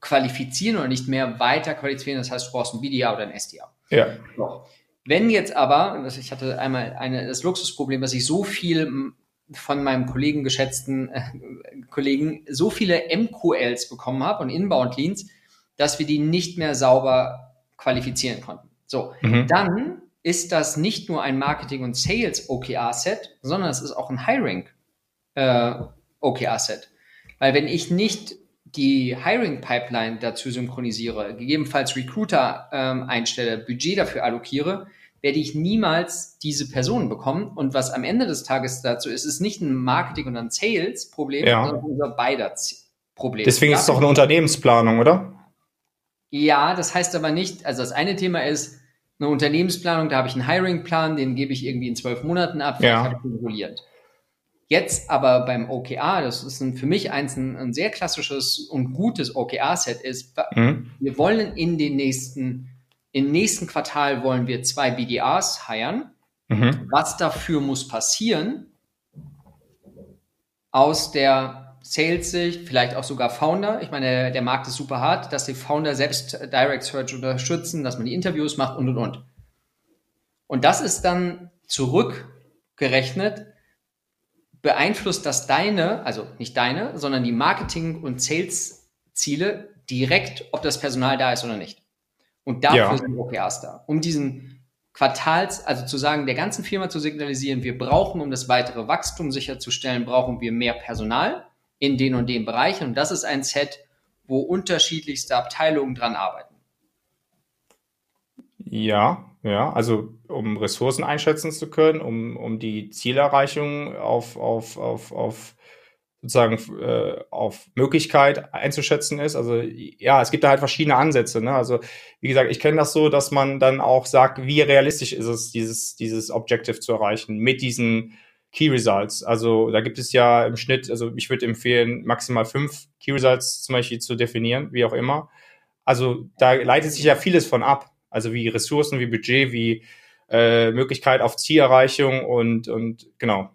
qualifizieren oder nicht mehr weiter qualifizieren. Das heißt, du brauchst ein BDA oder ein SDA. Ja. So. Wenn jetzt aber, ich hatte einmal eine, das Luxusproblem, dass ich so viel von meinem Kollegen, geschätzten äh, Kollegen, so viele MQLs bekommen habe und Inbound Leads, dass wir die nicht mehr sauber qualifizieren konnten. So, mhm. dann ist das nicht nur ein Marketing- und Sales-OKR-Set, sondern es ist auch ein Hiring-OKR-Set. Äh, Weil wenn ich nicht die Hiring-Pipeline dazu synchronisiere, gegebenenfalls Recruiter ähm, einstelle, Budget dafür allokiere, werde ich niemals diese Personen bekommen. Und was am Ende des Tages dazu ist, ist nicht ein Marketing- und ein Sales-Problem, ja. sondern unser beider Problem. Deswegen ist es doch eine Unternehmensplanung, oder? Ja, das heißt aber nicht, also das eine Thema ist eine Unternehmensplanung, da habe ich einen Hiring-Plan, den gebe ich irgendwie in zwölf Monaten ab, ja. habe ich reguliert. Jetzt aber beim OKR, das ist ein, für mich eins ein, ein, sehr klassisches und gutes OKR-Set ist, mhm. wir wollen in den nächsten, im nächsten Quartal wollen wir zwei BDAs heiren. Mhm. Was dafür muss passieren? Aus der Sales-Sicht, vielleicht auch sogar Founder. Ich meine, der Markt ist super hart, dass die Founder selbst Direct Search unterstützen, dass man die Interviews macht und und und. Und das ist dann zurückgerechnet beeinflusst das deine, also nicht deine, sondern die Marketing- und Sales-Ziele direkt, ob das Personal da ist oder nicht. Und dafür ja. sind OKRs da, um diesen Quartals, also zu sagen, der ganzen Firma zu signalisieren, wir brauchen, um das weitere Wachstum sicherzustellen, brauchen wir mehr Personal in den und den Bereichen. Und das ist ein Set, wo unterschiedlichste Abteilungen dran arbeiten. Ja, ja, also um Ressourcen einschätzen zu können, um, um die Zielerreichung auf, auf, auf, auf sozusagen äh, auf Möglichkeit einzuschätzen ist. Also ja, es gibt da halt verschiedene Ansätze. Ne? Also wie gesagt, ich kenne das so, dass man dann auch sagt, wie realistisch ist es, dieses, dieses Objective zu erreichen mit diesen Key Results. Also da gibt es ja im Schnitt, also ich würde empfehlen, maximal fünf Key Results zum Beispiel zu definieren, wie auch immer. Also da leitet sich ja vieles von ab. Also wie Ressourcen, wie Budget, wie äh, Möglichkeit auf Zielerreichung und, und genau.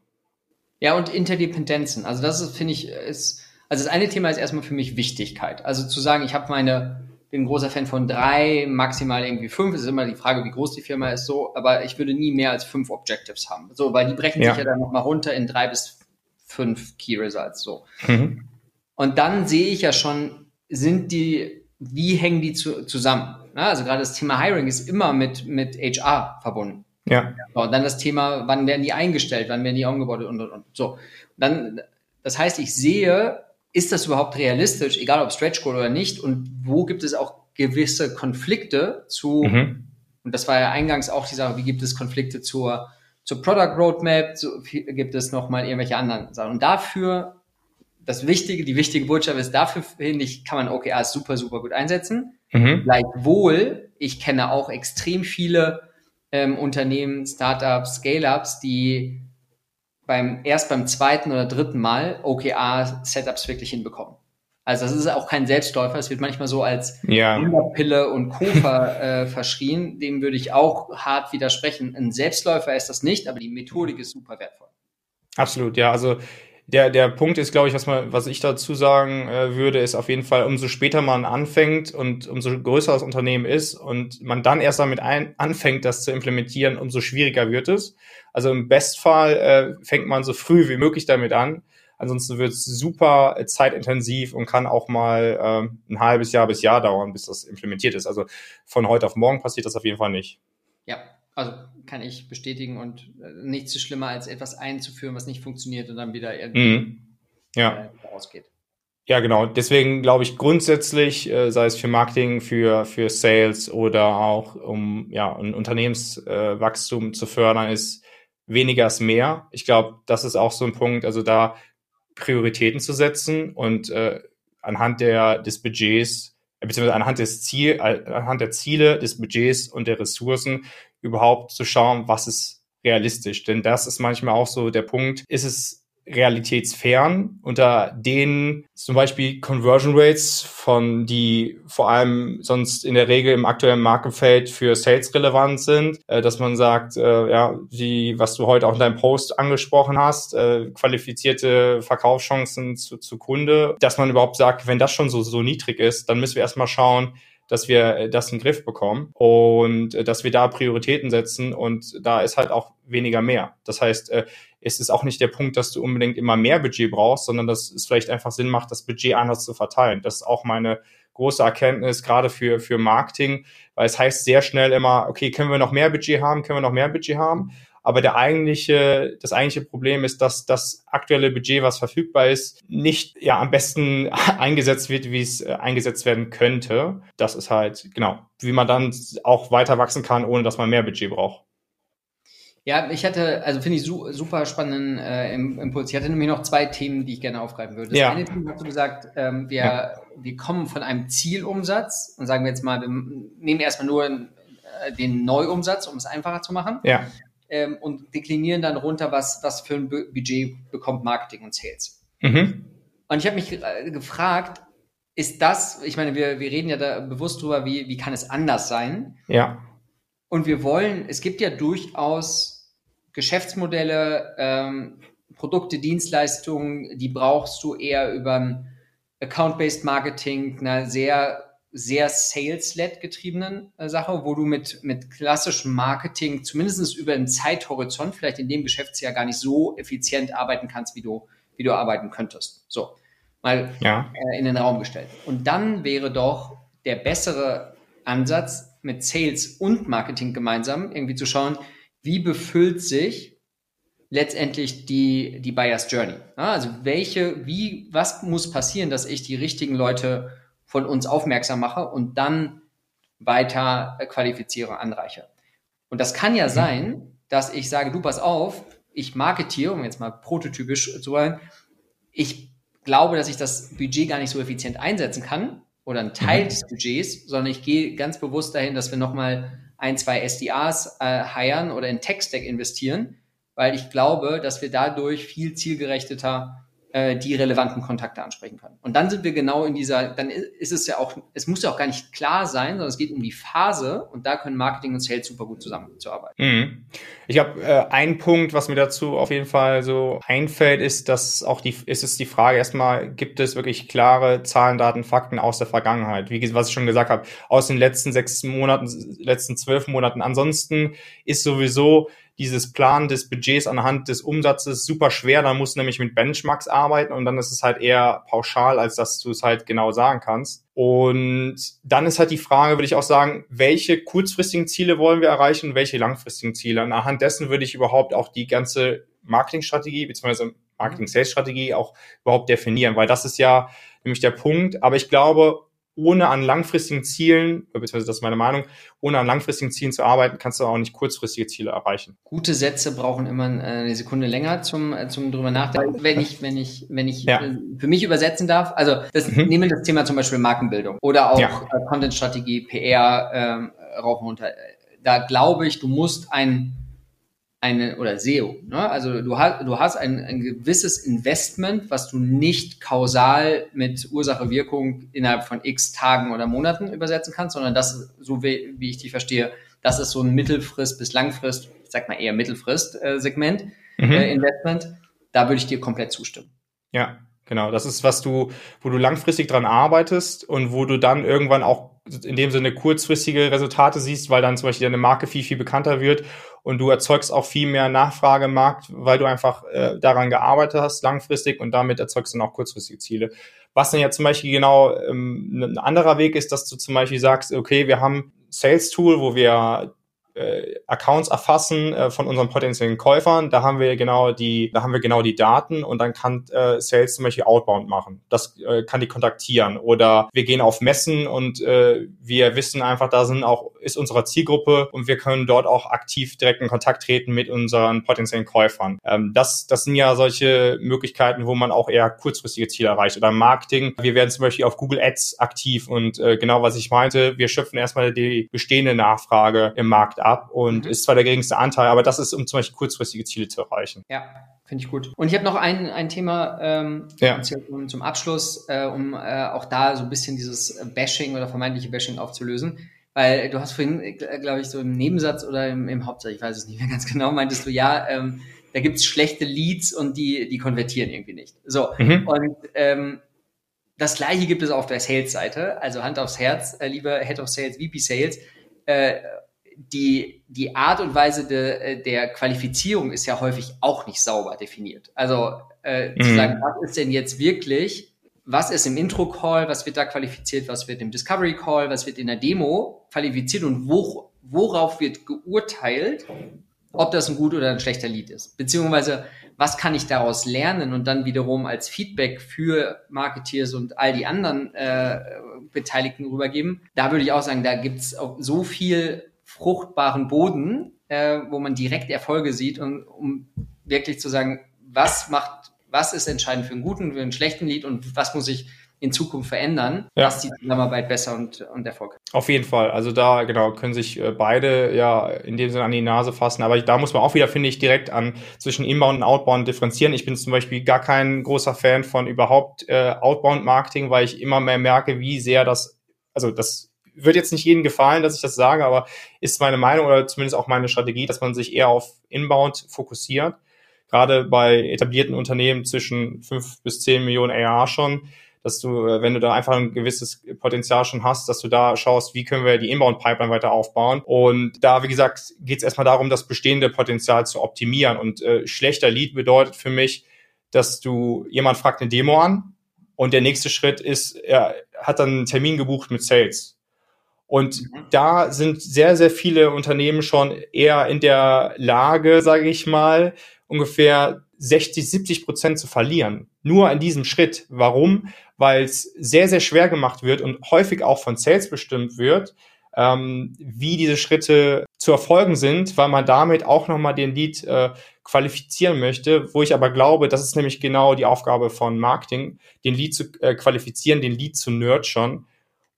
Ja, und Interdependenzen. Also das ist, finde ich, ist, also das eine Thema ist erstmal für mich Wichtigkeit. Also zu sagen, ich habe meine, bin ein großer Fan von drei, maximal irgendwie fünf. Es ist immer die Frage, wie groß die Firma ist, so, aber ich würde nie mehr als fünf Objectives haben. So, weil die brechen ja. sich ja dann nochmal runter in drei bis fünf Key Results. So. Mhm. Und dann sehe ich ja schon, sind die, wie hängen die zu, zusammen? Ne? Also gerade das Thema Hiring ist immer mit, mit HR verbunden. Ja. So, und dann das Thema, wann werden die eingestellt, wann werden die umgebaut und, und, und. So. Dann, das heißt, ich sehe, ist das überhaupt realistisch, egal ob Stretch Goal oder nicht, und wo gibt es auch gewisse Konflikte zu, mhm. und das war ja eingangs auch die Sache, wie gibt es Konflikte zur, zur Product Roadmap, zu, gibt es nochmal irgendwelche anderen Sachen. Und dafür, das Wichtige, die wichtige Botschaft ist, dafür finde ich, kann man OKRs super, super gut einsetzen. Mhm. Gleichwohl, ich kenne auch extrem viele ähm, Unternehmen, Startups, Scale-Ups, die beim, erst beim zweiten oder dritten Mal OKR-Setups wirklich hinbekommen. Also das ist auch kein Selbstläufer, es wird manchmal so als ja. Pille und Co. ver, äh, verschrien. Dem würde ich auch hart widersprechen. Ein Selbstläufer ist das nicht, aber die Methodik ist super wertvoll. Absolut, ja. Also der, der Punkt ist, glaube ich, was, man, was ich dazu sagen äh, würde, ist auf jeden Fall, umso später man anfängt und umso größer das Unternehmen ist und man dann erst damit ein, anfängt, das zu implementieren, umso schwieriger wird es. Also im Bestfall äh, fängt man so früh wie möglich damit an. Ansonsten wird es super zeitintensiv und kann auch mal äh, ein halbes Jahr bis Jahr dauern, bis das implementiert ist. Also von heute auf morgen passiert das auf jeden Fall nicht. Ja, also kann ich bestätigen und äh, nichts so schlimmer als etwas einzuführen, was nicht funktioniert und dann wieder irgendwie mhm. ja. äh, ausgeht. Ja, genau. Deswegen glaube ich grundsätzlich, äh, sei es für Marketing, für, für Sales oder auch um ja, ein Unternehmenswachstum zu fördern, ist weniger ist mehr. Ich glaube, das ist auch so ein Punkt, also da Prioritäten zu setzen und äh, anhand der, des Budgets, beziehungsweise anhand des Ziel, anhand der Ziele, des Budgets und der Ressourcen überhaupt zu schauen, was ist realistisch. Denn das ist manchmal auch so der Punkt, ist es realitätsfern, unter denen zum Beispiel Conversion Rates von die vor allem sonst in der Regel im aktuellen Markenfeld für Sales relevant sind, äh, dass man sagt, äh, ja, wie was du heute auch in deinem Post angesprochen hast, äh, qualifizierte Verkaufschancen zu, zu Kunde, dass man überhaupt sagt, wenn das schon so so niedrig ist, dann müssen wir erstmal schauen, dass wir äh, das in den Griff bekommen und äh, dass wir da Prioritäten setzen und da ist halt auch weniger mehr. Das heißt, äh, es ist auch nicht der Punkt, dass du unbedingt immer mehr Budget brauchst, sondern dass es vielleicht einfach Sinn macht, das Budget anders zu verteilen. Das ist auch meine große Erkenntnis, gerade für, für Marketing, weil es heißt sehr schnell immer, okay, können wir noch mehr Budget haben, können wir noch mehr Budget haben? Aber der eigentliche, das eigentliche Problem ist, dass das aktuelle Budget, was verfügbar ist, nicht ja am besten [LAUGHS] eingesetzt wird, wie es äh, eingesetzt werden könnte. Das ist halt, genau, wie man dann auch weiter wachsen kann, ohne dass man mehr Budget braucht. Ja, ich hatte, also finde ich su super spannenden äh, Impuls. Ich hatte nämlich noch zwei Themen, die ich gerne aufgreifen würde. Das ja. eine Thema hast du gesagt, ähm, wir, ja. wir kommen von einem Zielumsatz und sagen wir jetzt mal, wir nehmen erstmal nur äh, den Neuumsatz, um es einfacher zu machen. Ja ähm, und deklinieren dann runter, was, was für ein Budget bekommt Marketing und Sales. Mhm. Und ich habe mich äh, gefragt, ist das, ich meine, wir, wir reden ja da bewusst drüber, wie, wie kann es anders sein? Ja. Und wir wollen, es gibt ja durchaus Geschäftsmodelle, ähm, Produkte, Dienstleistungen, die brauchst du eher über Account-Based Marketing, einer sehr sehr sales-led getriebenen äh, Sache, wo du mit, mit klassischem Marketing zumindest über einen Zeithorizont vielleicht in dem Geschäftsjahr gar nicht so effizient arbeiten kannst, wie du, wie du arbeiten könntest. So, mal ja. äh, in den Raum gestellt. Und dann wäre doch der bessere Ansatz, mit Sales und Marketing gemeinsam irgendwie zu schauen, wie befüllt sich letztendlich die, die Buyer's Journey. Also welche, wie, was muss passieren, dass ich die richtigen Leute von uns aufmerksam mache und dann weiter qualifiziere, anreiche. Und das kann ja sein, dass ich sage, du pass auf, ich marketiere, um jetzt mal prototypisch zu wollen, ich glaube, dass ich das Budget gar nicht so effizient einsetzen kann oder einen Teil mhm. des Budgets, sondern ich gehe ganz bewusst dahin, dass wir nochmal ein, zwei SDAs äh, hiren oder in Tech-Stack investieren, weil ich glaube, dass wir dadurch viel zielgerichteter äh, die relevanten Kontakte ansprechen können. Und dann sind wir genau in dieser, dann ist es ja auch, es muss ja auch gar nicht klar sein, sondern es geht um die Phase und da können Marketing und Sales super gut zusammenzuarbeiten. Mhm. Ich habe äh, ein Punkt, was mir dazu auf jeden Fall so einfällt, ist, dass auch die, ist es die Frage erstmal, gibt es wirklich klare Zahlen, Daten, Fakten aus der Vergangenheit? Wie was ich schon gesagt habe, aus den letzten sechs Monaten, letzten zwölf Monaten. Ansonsten ist sowieso dieses Plan des Budgets anhand des Umsatzes super schwer. Da musst du nämlich mit Benchmarks arbeiten und dann ist es halt eher pauschal, als dass du es halt genau sagen kannst. Und dann ist halt die Frage, würde ich auch sagen, welche kurzfristigen Ziele wollen wir erreichen welche langfristigen Ziele? Und anhand dessen würde ich überhaupt auch die ganze Marketingstrategie bzw. Marketing-Sales-Strategie auch überhaupt definieren, weil das ist ja nämlich der Punkt. Aber ich glaube, ohne an langfristigen Zielen, beziehungsweise das ist meine Meinung, ohne an langfristigen Zielen zu arbeiten, kannst du auch nicht kurzfristige Ziele erreichen. Gute Sätze brauchen immer eine Sekunde länger zum, äh, zum drüber nachdenken. Wenn ich, wenn ich, wenn ich ja. Äh, für mich übersetzen darf, also das, mhm. nehmen wir das Thema zum Beispiel Markenbildung oder auch ja. Äh, Content-Strategie, PR, ähm, rauf und runter. Da glaube ich, du musst ein eine oder SEO. Ne? Also du hast, du hast ein, ein gewisses Investment, was du nicht kausal mit Ursache-Wirkung innerhalb von x Tagen oder Monaten übersetzen kannst, sondern das, so wie, wie ich die verstehe, das ist so ein Mittelfrist bis Langfrist, ich sag mal eher Mittelfrist-Segment, äh, mhm. äh, Investment. Da würde ich dir komplett zustimmen. Ja, genau. Das ist, was du, wo du langfristig dran arbeitest und wo du dann irgendwann auch in dem Sinne kurzfristige Resultate siehst, weil dann zum Beispiel deine Marke viel, viel bekannter wird und du erzeugst auch viel mehr Nachfrage im Markt, weil du einfach äh, daran gearbeitet hast langfristig und damit erzeugst du dann auch kurzfristige Ziele. Was dann ja zum Beispiel genau ähm, ein anderer Weg ist, dass du zum Beispiel sagst, okay, wir haben Sales Tool, wo wir äh, Accounts erfassen äh, von unseren potenziellen Käufern. Da haben wir genau die, da haben wir genau die Daten und dann kann äh, Sales zum Beispiel Outbound machen. Das äh, kann die kontaktieren oder wir gehen auf Messen und äh, wir wissen einfach, da sind auch ist unsere Zielgruppe und wir können dort auch aktiv direkt in Kontakt treten mit unseren potenziellen Käufern. Ähm, das, das sind ja solche Möglichkeiten, wo man auch eher kurzfristige Ziele erreicht. Oder Marketing. Wir werden zum Beispiel auf Google Ads aktiv und äh, genau was ich meinte, wir schöpfen erstmal die bestehende Nachfrage im Markt ab und mhm. ist zwar der geringste Anteil, aber das ist, um zum Beispiel kurzfristige Ziele zu erreichen. Ja. Finde ich gut. Und ich habe noch ein, ein Thema ähm, ja. zum, zum Abschluss, äh, um äh, auch da so ein bisschen dieses Bashing oder vermeintliche Bashing aufzulösen. Weil du hast vorhin, äh, glaube ich, so im Nebensatz oder im, im Hauptsatz, ich weiß es nicht mehr [LAUGHS] ganz genau, meintest du, ja, ähm, da gibt's schlechte Leads und die, die konvertieren irgendwie nicht. So, mhm. und ähm, das gleiche gibt es auf der Sales-Seite, also Hand aufs Herz, äh, lieber Head of Sales, VP Sales. Äh, die, die Art und Weise de, äh, der Qualifizierung ist ja häufig auch nicht sauber definiert. Also äh, mhm. zu sagen, was ist denn jetzt wirklich, was ist im Intro-Call, was wird da qualifiziert, was wird im Discovery-Call, was wird in der Demo qualifiziert und wo, worauf wird geurteilt, ob das ein gut oder ein schlechter Lead ist. Beziehungsweise, was kann ich daraus lernen und dann wiederum als Feedback für Marketeers und all die anderen äh, Beteiligten rübergeben. Da würde ich auch sagen, da gibt's auch so viel fruchtbaren Boden, äh, wo man direkt Erfolge sieht und um wirklich zu sagen, was macht, was ist entscheidend für einen guten, für einen schlechten Lied und was muss ich in Zukunft verändern, ja. dass die Zusammenarbeit besser und, und erfolgreich Auf jeden Fall. Also da, genau, können sich äh, beide ja in dem Sinne an die Nase fassen. Aber da muss man auch wieder, finde ich, direkt an zwischen Inbound und Outbound differenzieren. Ich bin zum Beispiel gar kein großer Fan von überhaupt äh, Outbound-Marketing, weil ich immer mehr merke, wie sehr das, also das wird jetzt nicht jedem gefallen, dass ich das sage, aber ist meine Meinung oder zumindest auch meine Strategie, dass man sich eher auf Inbound fokussiert. Gerade bei etablierten Unternehmen zwischen fünf bis zehn Millionen ARR schon, dass du, äh, wenn du da einfach ein gewisses Potenzial schon hast, dass du da schaust, wie können wir die Inbound-Pipeline weiter aufbauen. Und da, wie gesagt, geht es erstmal darum, das bestehende Potenzial zu optimieren. Und äh, schlechter Lead bedeutet für mich, dass du, jemand fragt eine Demo an und der nächste Schritt ist, er hat dann einen Termin gebucht mit Sales. Und mhm. da sind sehr, sehr viele Unternehmen schon eher in der Lage, sage ich mal, ungefähr 60, 70 Prozent zu verlieren. Nur in diesem Schritt. Warum? Weil es sehr, sehr schwer gemacht wird und häufig auch von Sales bestimmt wird, ähm, wie diese Schritte zu erfolgen sind, weil man damit auch nochmal den Lead äh, qualifizieren möchte, wo ich aber glaube, das ist nämlich genau die Aufgabe von Marketing, den Lead zu äh, qualifizieren, den Lead zu nurturen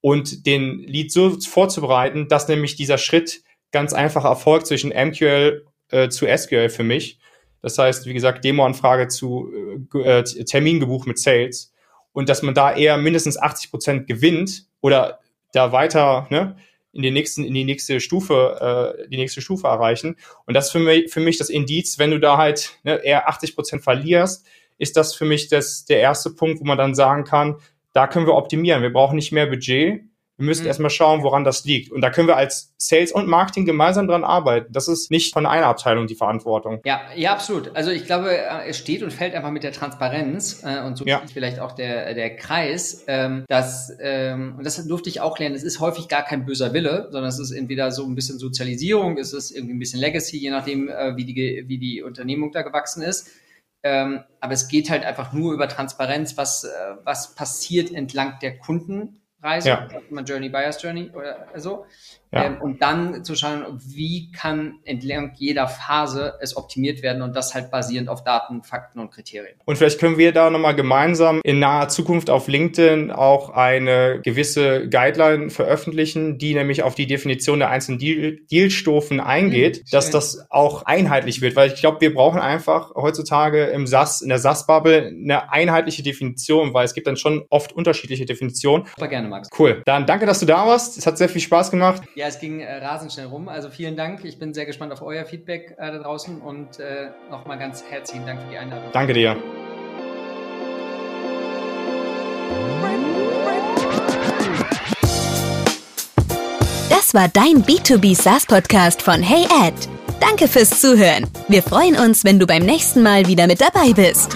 und den Lead so vorzubereiten, dass nämlich dieser Schritt ganz einfach erfolgt zwischen MQL äh, zu SQL für mich. Das heißt, wie gesagt, Demoanfrage zu äh, äh Termin gebucht mit Sales und dass man da eher mindestens 80 Prozent gewinnt oder da weiter ne, in die nächsten in die nächste Stufe äh, die nächste Stufe erreichen und das für mich für mich das Indiz, wenn du da halt ne, eher 80 Prozent verlierst, ist das für mich das der erste Punkt, wo man dann sagen kann, da können wir optimieren. Wir brauchen nicht mehr Budget. Wir müssen mhm. erstmal schauen, woran das liegt. Und da können wir als Sales und Marketing gemeinsam dran arbeiten. Das ist nicht von einer Abteilung die Verantwortung. Ja, ja, absolut. Also ich glaube, äh, es steht und fällt einfach mit der Transparenz äh, und so ja. vielleicht auch der, der Kreis, ähm, dass, ähm, und das durfte ich auch lernen, es ist häufig gar kein böser Wille, sondern es ist entweder so ein bisschen Sozialisierung, es ist irgendwie ein bisschen Legacy, je nachdem, äh, wie, die, wie die Unternehmung da gewachsen ist. Ähm, aber es geht halt einfach nur über Transparenz, was, äh, was passiert entlang der Kundenreise, ja. Journey, Buyers Journey oder so. Ja. Ähm, und dann zu schauen, wie kann entlang jeder Phase es optimiert werden und das halt basierend auf Daten, Fakten und Kriterien. Und vielleicht können wir da nochmal gemeinsam in naher Zukunft auf LinkedIn auch eine gewisse Guideline veröffentlichen, die nämlich auf die Definition der einzelnen Deal Dealstufen eingeht, mhm, dass das auch einheitlich wird, weil ich glaube, wir brauchen einfach heutzutage im SAS, in der SAS-Bubble eine einheitliche Definition, weil es gibt dann schon oft unterschiedliche Definitionen. Super gerne, Max. Cool. Dann danke, dass du da warst. Es hat sehr viel Spaß gemacht. Ja, es ging äh, rasend schnell rum. Also vielen Dank. Ich bin sehr gespannt auf euer Feedback äh, da draußen und äh, nochmal ganz herzlichen Dank für die Einladung. Danke dir. Das war dein B2B SaaS Podcast von Hey Ed. Danke fürs Zuhören. Wir freuen uns, wenn du beim nächsten Mal wieder mit dabei bist.